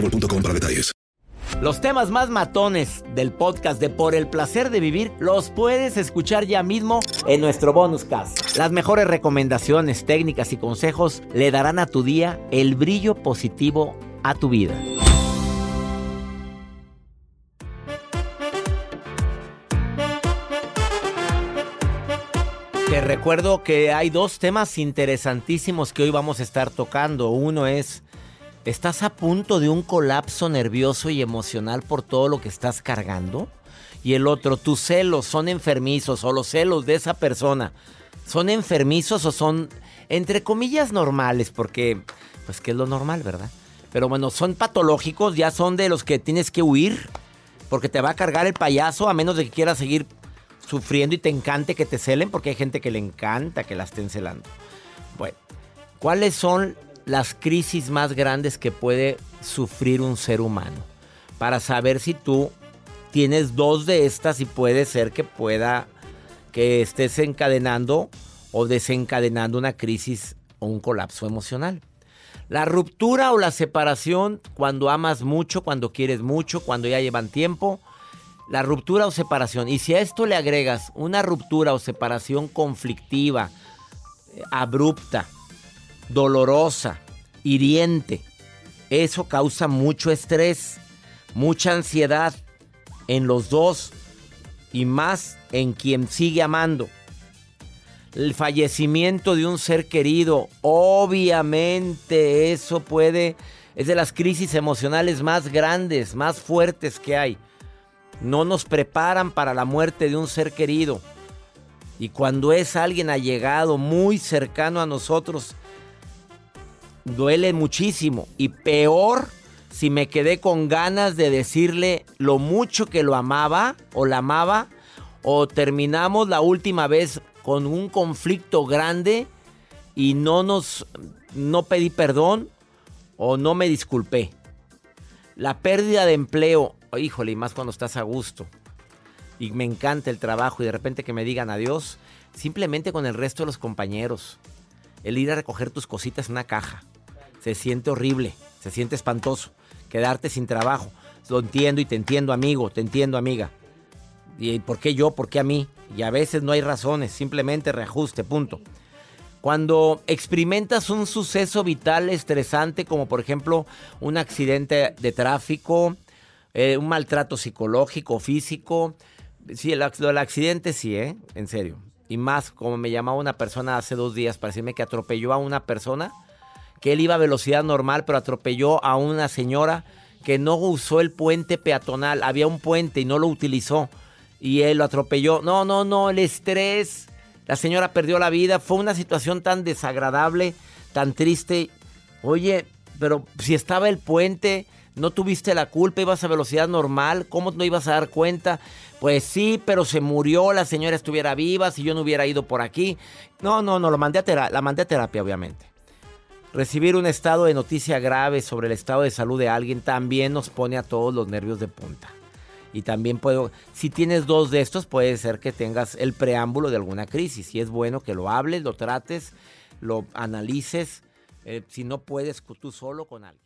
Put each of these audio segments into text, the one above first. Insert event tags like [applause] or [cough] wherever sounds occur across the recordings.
boostmobile.com para detalles. Los temas más matones del podcast de Por el placer de vivir los puedes escuchar ya mismo en nuestro bonus cast. Las mejores recomendaciones, técnicas y consejos le darán a tu día el brillo positivo a tu vida. Te recuerdo que hay dos temas interesantísimos que hoy vamos a estar tocando. Uno es, ¿estás a punto de un colapso nervioso y emocional por todo lo que estás cargando? Y el otro, ¿tus celos son enfermizos o los celos de esa persona son enfermizos o son, entre comillas, normales? Porque, pues, ¿qué es lo normal, verdad? Pero bueno, son patológicos, ya son de los que tienes que huir porque te va a cargar el payaso a menos de que quieras seguir sufriendo y te encante que te celen, porque hay gente que le encanta que la estén celando. Bueno, ¿cuáles son las crisis más grandes que puede sufrir un ser humano? Para saber si tú tienes dos de estas y puede ser que pueda que estés encadenando o desencadenando una crisis o un colapso emocional. La ruptura o la separación cuando amas mucho, cuando quieres mucho, cuando ya llevan tiempo la ruptura o separación. Y si a esto le agregas una ruptura o separación conflictiva, eh, abrupta, dolorosa, hiriente, eso causa mucho estrés, mucha ansiedad en los dos y más en quien sigue amando. El fallecimiento de un ser querido, obviamente eso puede, es de las crisis emocionales más grandes, más fuertes que hay no nos preparan para la muerte de un ser querido. Y cuando es alguien allegado, muy cercano a nosotros, duele muchísimo. Y peor si me quedé con ganas de decirle lo mucho que lo amaba o la amaba, o terminamos la última vez con un conflicto grande y no nos no pedí perdón o no me disculpé. La pérdida de empleo híjole, y más cuando estás a gusto. Y me encanta el trabajo y de repente que me digan adiós, simplemente con el resto de los compañeros. El ir a recoger tus cositas en una caja. Se siente horrible, se siente espantoso. Quedarte sin trabajo. Lo entiendo y te entiendo, amigo, te entiendo, amiga. ¿Y por qué yo? ¿Por qué a mí? Y a veces no hay razones, simplemente reajuste, punto. Cuando experimentas un suceso vital estresante, como por ejemplo un accidente de tráfico, eh, un maltrato psicológico, físico. Sí, el, el accidente sí, ¿eh? En serio. Y más, como me llamaba una persona hace dos días para decirme que atropelló a una persona, que él iba a velocidad normal, pero atropelló a una señora que no usó el puente peatonal. Había un puente y no lo utilizó. Y él lo atropelló. No, no, no, el estrés. La señora perdió la vida. Fue una situación tan desagradable, tan triste. Oye, pero si estaba el puente, no tuviste la culpa, ibas a velocidad normal, ¿cómo no ibas a dar cuenta? Pues sí, pero se murió, la señora estuviera viva, si yo no hubiera ido por aquí. No, no, no, lo mandé a la mandé a terapia, obviamente. Recibir un estado de noticia grave sobre el estado de salud de alguien también nos pone a todos los nervios de punta. Y también puedo, si tienes dos de estos, puede ser que tengas el preámbulo de alguna crisis. Y es bueno que lo hables, lo trates, lo analices. Eh, si no puedes tú solo con alguien.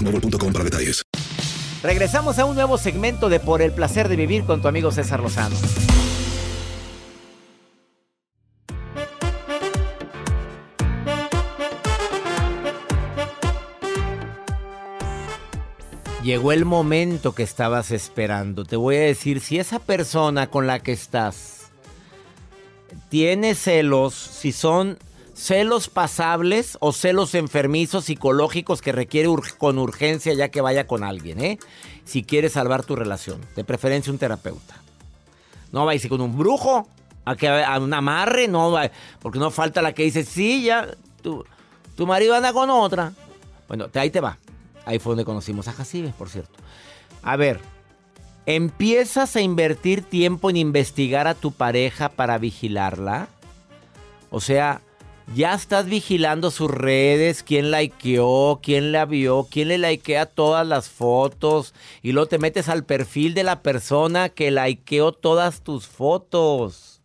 boostmobile.com para detalles. Regresamos a un nuevo segmento de Por el placer de vivir con tu amigo César Lozano. Llegó el momento que estabas esperando. Te voy a decir, si esa persona con la que estás tiene celos, si son celos pasables o celos enfermizos psicológicos que requiere con urgencia ya que vaya con alguien, ¿eh? Si quieres salvar tu relación, de preferencia un terapeuta. No vayas con un brujo, a, que, a un amarre, no, porque no falta la que dice, sí, ya, tu, tu marido anda con otra. Bueno, ahí te va. Ahí fue donde conocimos a Jacibe, por cierto. A ver, ¿empiezas a invertir tiempo en investigar a tu pareja para vigilarla? O sea, ya estás vigilando sus redes, quién likeó, quién la vio, quién le likea todas las fotos. Y luego te metes al perfil de la persona que likeó todas tus fotos.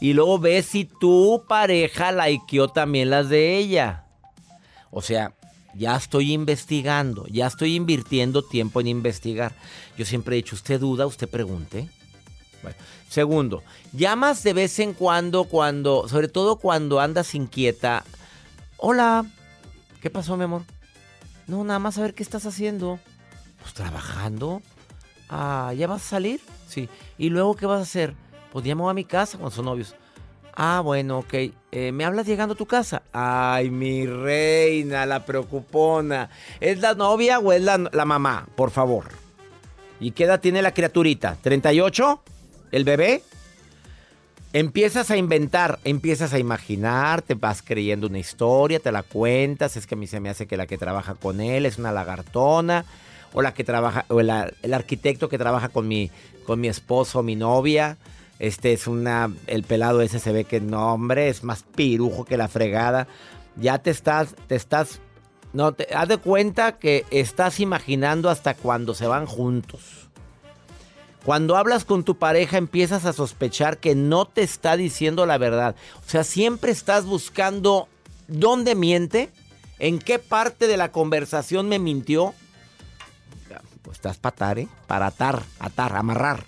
Y luego ves si tu pareja likeó también las de ella. O sea, ya estoy investigando, ya estoy invirtiendo tiempo en investigar. Yo siempre he dicho, usted duda, usted pregunte. Segundo, llamas de vez en cuando, cuando, sobre todo cuando andas inquieta. Hola, ¿qué pasó, mi amor? No, nada más a ver qué estás haciendo. Pues trabajando. Ah, ¿ya vas a salir? Sí. ¿Y luego qué vas a hacer? Pues llamo a mi casa con sus novios. Ah, bueno, ok. Eh, ¿Me hablas llegando a tu casa? Ay, mi reina, la preocupona. ¿Es la novia o es la, la mamá? Por favor. ¿Y qué edad tiene la criaturita? ¿38? ¿El bebé? Empiezas a inventar, empiezas a imaginar, te vas creyendo una historia, te la cuentas, es que a mí se me hace que la que trabaja con él es una lagartona, o la que trabaja, o el, el arquitecto que trabaja con mi, con mi esposo mi novia. Este es una. El pelado ese se ve que no, hombre, es más pirujo que la fregada. Ya te estás. Te estás. No, te haz de cuenta que estás imaginando hasta cuando se van juntos. Cuando hablas con tu pareja empiezas a sospechar que no te está diciendo la verdad. O sea, siempre estás buscando dónde miente, en qué parte de la conversación me mintió. Pues estás para atar, ¿eh? Para atar, atar, amarrar.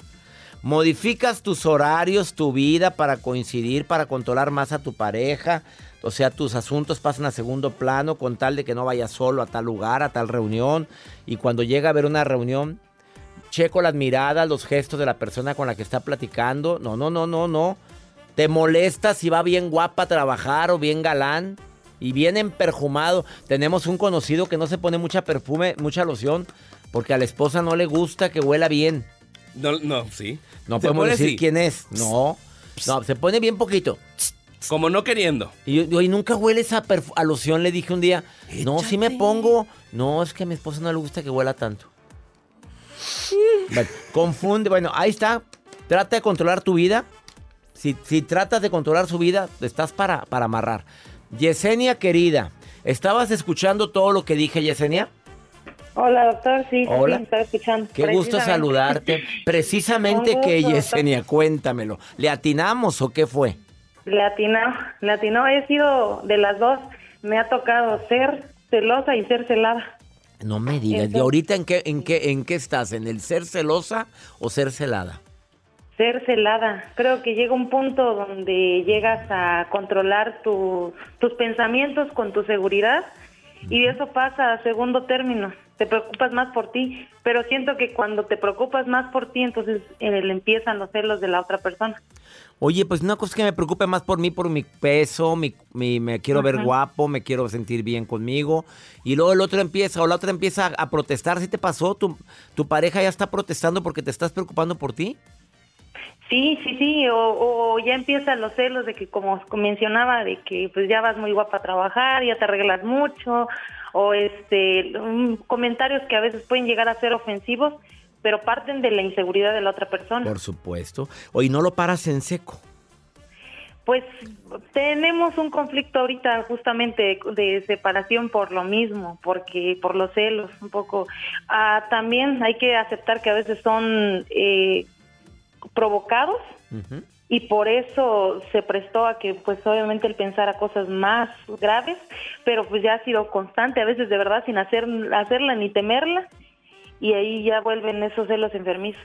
Modificas tus horarios, tu vida para coincidir, para controlar más a tu pareja. O sea, tus asuntos pasan a segundo plano con tal de que no vayas solo a tal lugar, a tal reunión. Y cuando llega a haber una reunión, checo las miradas, los gestos de la persona con la que está platicando. No, no, no, no, no. Te molesta si va bien guapa a trabajar o bien galán y bien emperjumado. Tenemos un conocido que no se pone mucha perfume, mucha loción, porque a la esposa no le gusta que huela bien. No, no, sí. No podemos decir quién es. No. No, se pone bien poquito. Como no queriendo. Y yo, y nunca huele esa a loción, le dije un día. No, si me pongo. No, es que a mi esposa no le gusta que huela tanto. Confunde. Bueno, ahí está. Trata de controlar tu vida. Si, si tratas de controlar su vida, estás para, para amarrar. Yesenia, querida, ¿estabas escuchando todo lo que dije, Yesenia? Hola, doctor. Sí, Hola. sí, estaba escuchando. Qué gusto saludarte. Precisamente que Yesenia, cuéntamelo. ¿Le atinamos o qué fue? Le atinó. He sido de las dos. Me ha tocado ser celosa y ser celada. No me digas. ¿Y ahorita en qué, en qué, en qué estás? ¿En el ser celosa o ser celada? Ser celada. Creo que llega un punto donde llegas a controlar tu- tus pensamientos con tu seguridad y eso pasa a segundo término. te preocupas más por ti, pero siento que cuando te preocupas más por ti, entonces eh, le empiezan los celos de la otra persona. Oye, pues una cosa que me preocupe más por mí, por mi peso, mi, mi- me quiero ver guapo, me quiero sentir bien conmigo. Y luego el otro empieza, o la otra empieza a, a protestar. ¿Sí te pasó? ¿Tu, ¿Tu pareja ya está protestando porque te estás preocupando por ti? Sí, sí, sí, o, o ya empiezan los celos de que, como mencionaba, de que pues ya vas muy guapa a trabajar, ya te arreglas mucho, o este mm, comentarios que a veces pueden llegar a ser ofensivos, pero parten de la inseguridad de la otra persona. Por supuesto. Oye, no lo paras en seco. Pues tenemos un conflicto ahorita justamente de separación por lo mismo, porque por los celos un poco. Ah, también hay que aceptar que a veces son eh, provocados y por eso se prestó a que pues obviamente él pensara cosas más graves, pero pues ya ha sido constante, a veces de verdad sin hacer hacerla ni temerla y ahí ya vuelven esos celos enfermizos.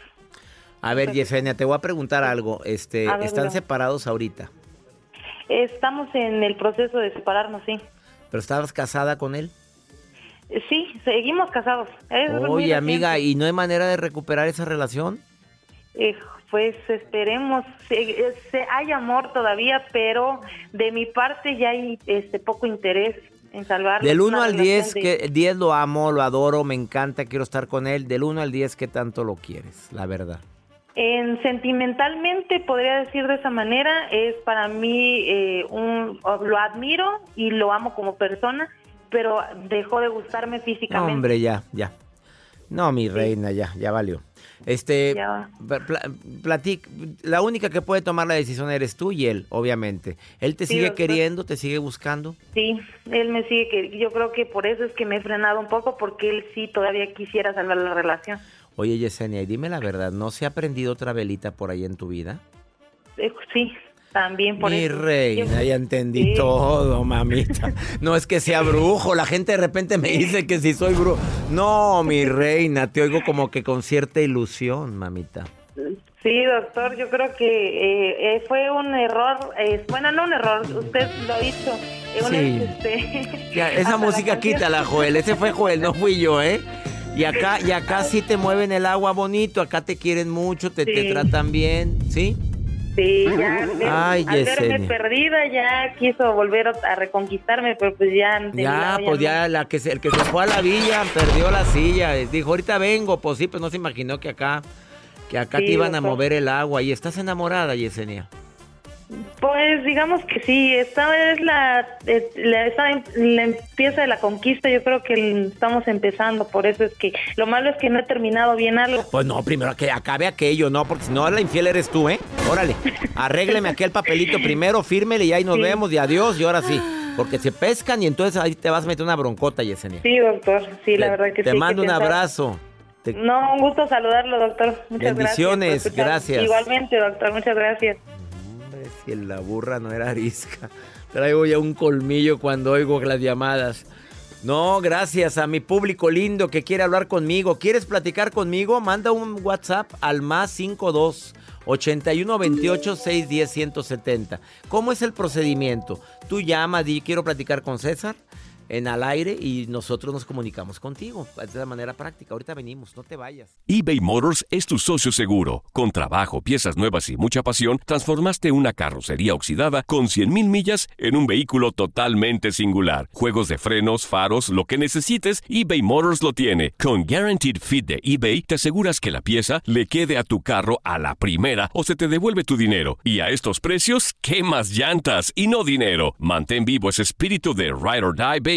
A ver, Yesenia, te voy a preguntar algo. Este, ver, ¿Están separados ahorita? Estamos en el proceso de separarnos, sí. ¿Pero estabas casada con él? Sí, seguimos casados. Es Oye, amiga. ¿y no hay manera de recuperar esa relación? Eh, pues esperemos, se- se- hay amor todavía, pero de mi parte ya hay este poco interés en salvar. Del 1 una al 10, relación de- que 10 lo amo, lo adoro, me encanta, quiero estar con él. Del 1 al 10, ¿qué tanto lo quieres? La verdad. En sentimentalmente podría decir de esa manera, es para mí eh, un, lo admiro y lo amo como persona, pero dejó de gustarme No, físicamente. hombre, ya, ya. No, mi reina, ya, ya valió. Este, Ya. pla- pla- platic- la única que puede tomar la decisión eres tú y él, obviamente. Él te Sí, sigue queriendo, te sigue buscando. Sí, él me sigue que yo creo que por eso es que me he frenado un poco porque él sí todavía quisiera salvar la relación. Oye, Yesenia, y dime la verdad, ¿no se ha prendido otra velita por ahí en tu vida? Eh, sí, también por Mi eso. reina, ya entendí Sí. todo, mamita. No es que sea brujo, la gente de repente me dice que si soy brujo. No, mi reina, te oigo como que con cierta ilusión, mamita. Sí, doctor, yo creo que eh, eh, fue un error, eh, bueno, no un error, usted lo eh, un- Sí. este, [laughs] Ya, esa [laughs] la música canción- quítala, Joel. Ese fue Joel, no fui yo, ¿eh? Y acá, y acá sí te mueven el agua bonito, acá te quieren mucho, te, te tratan bien, ¿sí? Sí, ya, [laughs] Ay, al verme perdida ya quiso volver a reconquistarme, pero pues ya... Ya, pues no. ya la que se, el que se fue a la villa perdió la silla. Dijo, ahorita vengo, pues sí, pues no se imaginó que acá, que acá Sí, te iban a mover el agua. Y estás enamorada, Yesenia. Pues digamos que sí, esta es la, eh, la, esta em- la empieza de la conquista, yo creo que estamos empezando, por eso es que lo malo es que no he terminado bien algo. Pues no, primero que acabe aquello, no, porque si no, la infiel eres tú, ¿eh? Órale, arrégleme aquel papelito primero, fírmele y ahí nos Sí. vemos y adiós y ahora sí. Porque se pescan y entonces ahí te vas a meter una broncota, Yesenia. Sí, doctor, sí, la Te- verdad que Te sí. hay mando un abrazo. Te- No, un gusto saludarlo, doctor. Muchas Bendiciones, gracias. gracias. Igualmente, doctor, muchas gracias. Si la burra no era arisca. [laughs] Traigo ya un colmillo cuando oigo las llamadas. No, gracias a mi público lindo que quiere hablar conmigo. ¿Quieres platicar conmigo? Manda un WhatsApp al más 52 81 28 610 170. ¿Cómo es el procedimiento? Tú llamas, di quiero platicar con César en al aire y nosotros nos comunicamos contigo. De la manera práctica. Ahorita venimos, no te vayas. eBay Motors es tu socio seguro. Con trabajo, piezas nuevas y mucha pasión, transformaste una carrocería oxidada con 100.000 millas en un vehículo totalmente singular. Juegos de frenos, faros, lo que necesites, eBay Motors lo tiene. Con Guaranteed Fit de eBay, te aseguras que la pieza le quede a tu carro a la primera o se te devuelve tu dinero. Y a estos precios, ¿qué más llantas y no dinero? Mantén vivo ese espíritu de Ride or Die Baby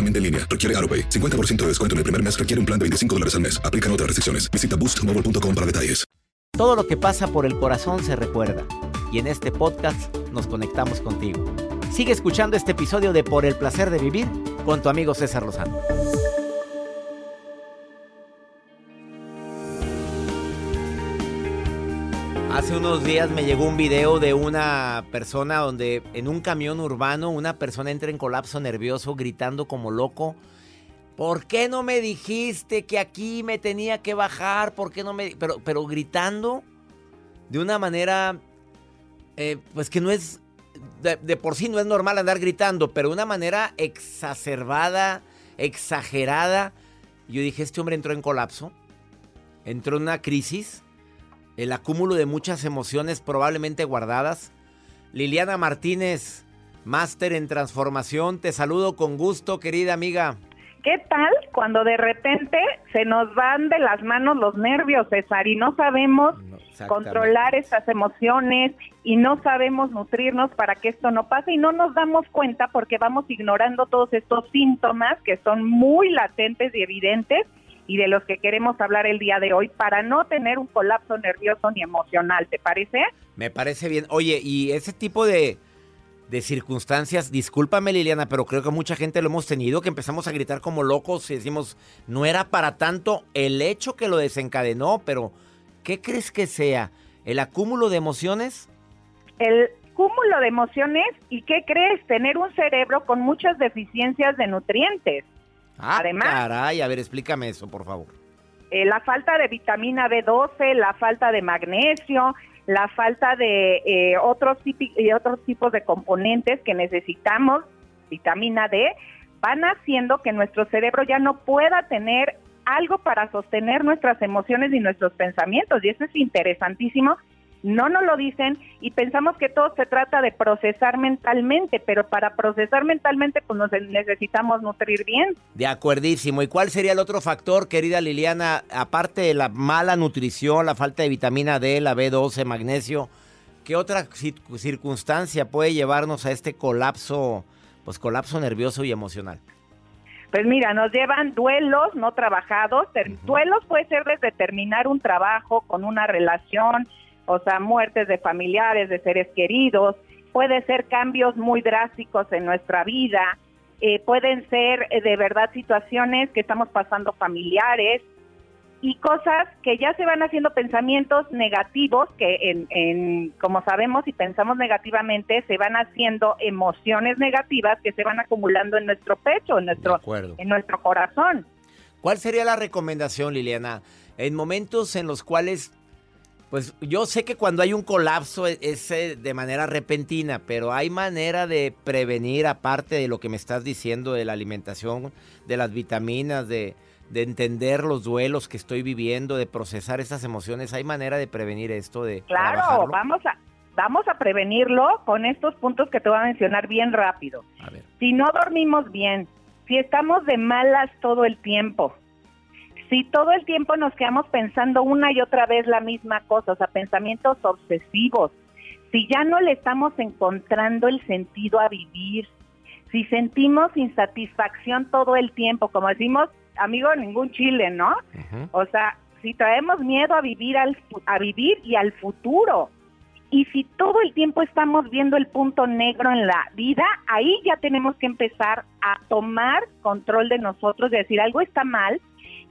solamente en línea, requiere AroPay. 50% de descuento en el primer mes requiere un plan de 25 dólares al mes. Aplican otras restricciones. Visita boostmobile.com para detalles. Todo lo que pasa por el corazón se recuerda. Y en este podcast nos conectamos contigo. Sigue escuchando este episodio de Por el placer de vivir con tu amigo César Lozano. Hace unos días me llegó un video de una persona donde en un camión urbano una persona entra en colapso nervioso gritando como loco. ¿Por qué no me dijiste que aquí me tenía que bajar? ¿Por qué no me...? Pero, pero gritando de una manera, eh, pues que no es... De, de por sí no es normal andar gritando, pero de una manera exacerbada, exagerada. Yo dije, este hombre entró en colapso, entró en una crisis el acúmulo de muchas emociones probablemente guardadas. Liliana Martínez, máster en transformación, te saludo con gusto, querida amiga. ¿Qué tal cuando de repente se nos van de las manos los nervios, César, y no sabemos No, controlar estas emociones y no sabemos nutrirnos para que esto no pase y no nos damos cuenta porque vamos ignorando todos estos síntomas que son muy latentes y evidentes y de los que queremos hablar el día de hoy para no tener un colapso nervioso ni emocional, ¿te parece? Me parece bien. Oye, y ese tipo de, de circunstancias, discúlpame Liliana, pero creo que mucha gente lo hemos tenido, que empezamos a gritar como locos y decimos, no era para tanto el hecho que lo desencadenó, pero ¿qué crees que sea? ¿El acúmulo de emociones? El cúmulo de emociones y ¿qué crees? Tener un cerebro con muchas deficiencias de nutrientes. Ah, Además- caray, a ver, explícame eso, por favor. Eh, la falta de vitamina B12, la falta de magnesio, la falta de eh, otros, y otros tipos de componentes que necesitamos, vitamina D, van haciendo que nuestro cerebro ya no pueda tener algo para sostener nuestras emociones y nuestros pensamientos. Y eso es interesantísimo. No nos lo dicen y pensamos que todo se trata de procesar mentalmente, pero para procesar mentalmente pues nos necesitamos nutrir bien. De acuerdísimo. ¿Y cuál sería el otro factor, querida Liliana, aparte de la mala nutrición, la falta de vitamina D, la B12, magnesio? ¿Qué otra cir- circunstancia puede llevarnos a este colapso, pues colapso nervioso y emocional? Pues mira, nos llevan duelos no trabajados. Duelos puede ser desde terminar un trabajo con una relación, o sea, muertes de familiares, de seres queridos. Puede ser cambios muy drásticos en nuestra vida. eh, pueden ser eh, de verdad situaciones que estamos pasando familiares y cosas que ya se van haciendo pensamientos negativos que en, en como sabemos y pensamos negativamente se van haciendo emociones negativas que se van acumulando en nuestro pecho en nuestro en nuestro corazón ¿Cuál sería la recomendación, Liliana? En momentos en los cuales, pues yo sé que cuando hay un colapso e- es, de manera repentina, pero hay manera de prevenir, aparte de lo que me estás diciendo de la alimentación, de las vitaminas, de, de entender los duelos que estoy viviendo, de procesar esas emociones. ¿Hay manera de prevenir esto? De claro vamos a vamos a prevenirlo con estos puntos que te voy a mencionar bien rápido A ver. si no dormimos bien, si estamos de malas todo el tiempo, si todo el tiempo nos quedamos pensando una y otra vez la misma cosa, o sea, pensamientos obsesivos, si ya no le estamos encontrando el sentido a vivir, si sentimos insatisfacción todo el tiempo, como decimos, amigo, ningún chile, ¿no? O sea, si traemos miedo a vivir al a vivir y al futuro. Y si todo el tiempo estamos viendo el punto negro en la vida, ahí ya tenemos que empezar a tomar control de nosotros, de decir algo está mal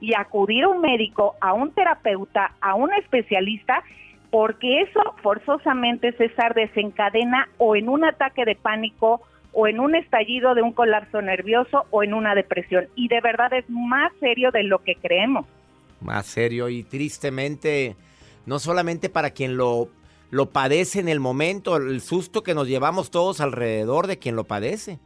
y acudir a un médico, a un terapeuta, a un especialista, porque eso forzosamente, César, desencadena o en un ataque de pánico o en un estallido de un colapso nervioso o en una depresión. Y de verdad es más serio de lo que creemos. Más serio y tristemente, no solamente para quien lo, lo padece en el momento, el susto que nos llevamos todos alrededor de quien lo padece.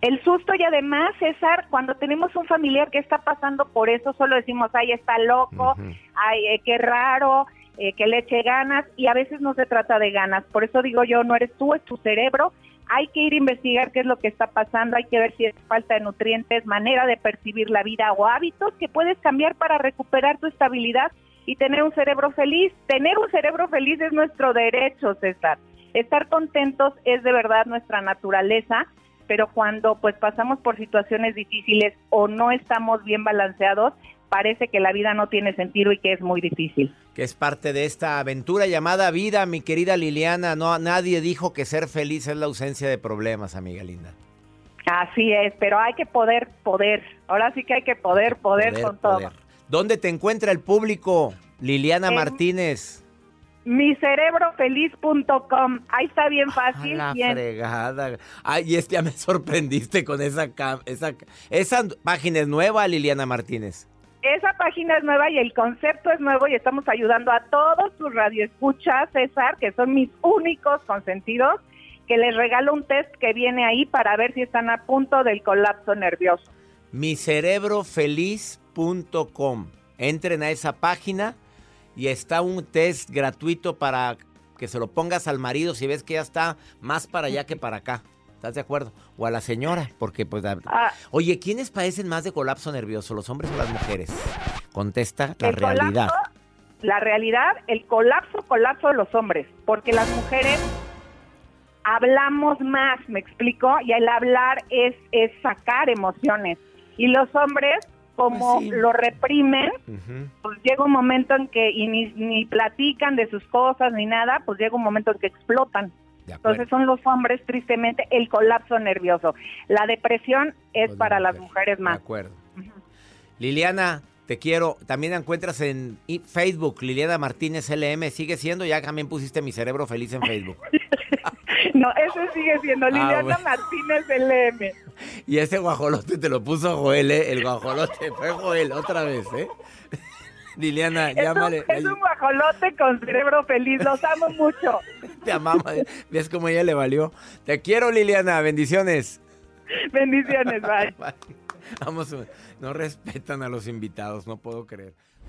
El susto y además, César, cuando tenemos un familiar que está pasando por eso, solo decimos, ay, está loco, ay, eh, qué raro, eh, que le eche ganas, y a veces no se trata de ganas. Por eso digo yo, no eres tú, es tu cerebro. Hay que ir a investigar qué es lo que está pasando, hay que ver si es falta de nutrientes, manera de percibir la vida o hábitos que puedes cambiar para recuperar tu estabilidad y tener un cerebro feliz. Tener un cerebro feliz es nuestro derecho, César. Estar contentos es de verdad nuestra naturaleza pero cuando pues pasamos por situaciones difíciles o no estamos bien balanceados, parece que la vida no tiene sentido y que es muy difícil. que es parte de esta aventura llamada vida, mi querida Liliana. No, nadie dijo que ser feliz es la ausencia de problemas, amiga linda. Así es, pero hay que poder, poder. Ahora sí que hay que poder, poder, con todo. ¿Dónde te encuentra el público, Liliana En- Martínez? micerebrofeliz.com. Ahí está bien fácil. la bien. fregada. Ay, y este ya me [laughs] sorprendiste con esa, esa esa página es nueva, Liliana Martínez. Esa página es nueva y el concepto es nuevo y estamos ayudando a todos tus radioescuchas, César, que son mis únicos consentidos, que les regalo un test que viene ahí para ver si están a punto del colapso nervioso. micerebrofeliz.com. Entren a esa página y está un test gratuito para que se lo pongas al marido si ves que ya está más para allá que para acá. ¿Estás de acuerdo? O a la señora, porque pues... la- Ah, Oye, ¿quiénes padecen más de colapso nervioso, los hombres o las mujeres? Contesta la colapso, realidad. la realidad, el colapso, colapso de los hombres, porque las mujeres hablamos más, me explico, y el hablar es, es sacar emociones. Y los hombres, como Pues sí. lo reprimen, pues llega un momento en que y ni, ni platican de sus cosas ni nada, pues llega un momento en que explotan. De. Entonces son los hombres tristemente el colapso nervioso. La depresión es Pues para las mujer. mujeres De más. acuerdo. Liliana, te quiero. También la encuentras en Facebook, Liliana Martínez LM. Sigue siendo, ya también pusiste mi cerebro feliz en Facebook. [laughs] No, eso sigue siendo Liliana Ah, bueno. Martínez LM. Y ese guajolote te lo puso Joel, ¿eh? El guajolote fue Joel otra vez, ¿eh? [laughs] Liliana, Es un, llámale. es un guajolote con cerebro feliz, los amo mucho. [laughs] Te amamos. ¿Ves cómo ella le valió? Te quiero, Liliana. Bendiciones. Bendiciones, [laughs] bye. Vamos, no respetan a los invitados, no puedo creer.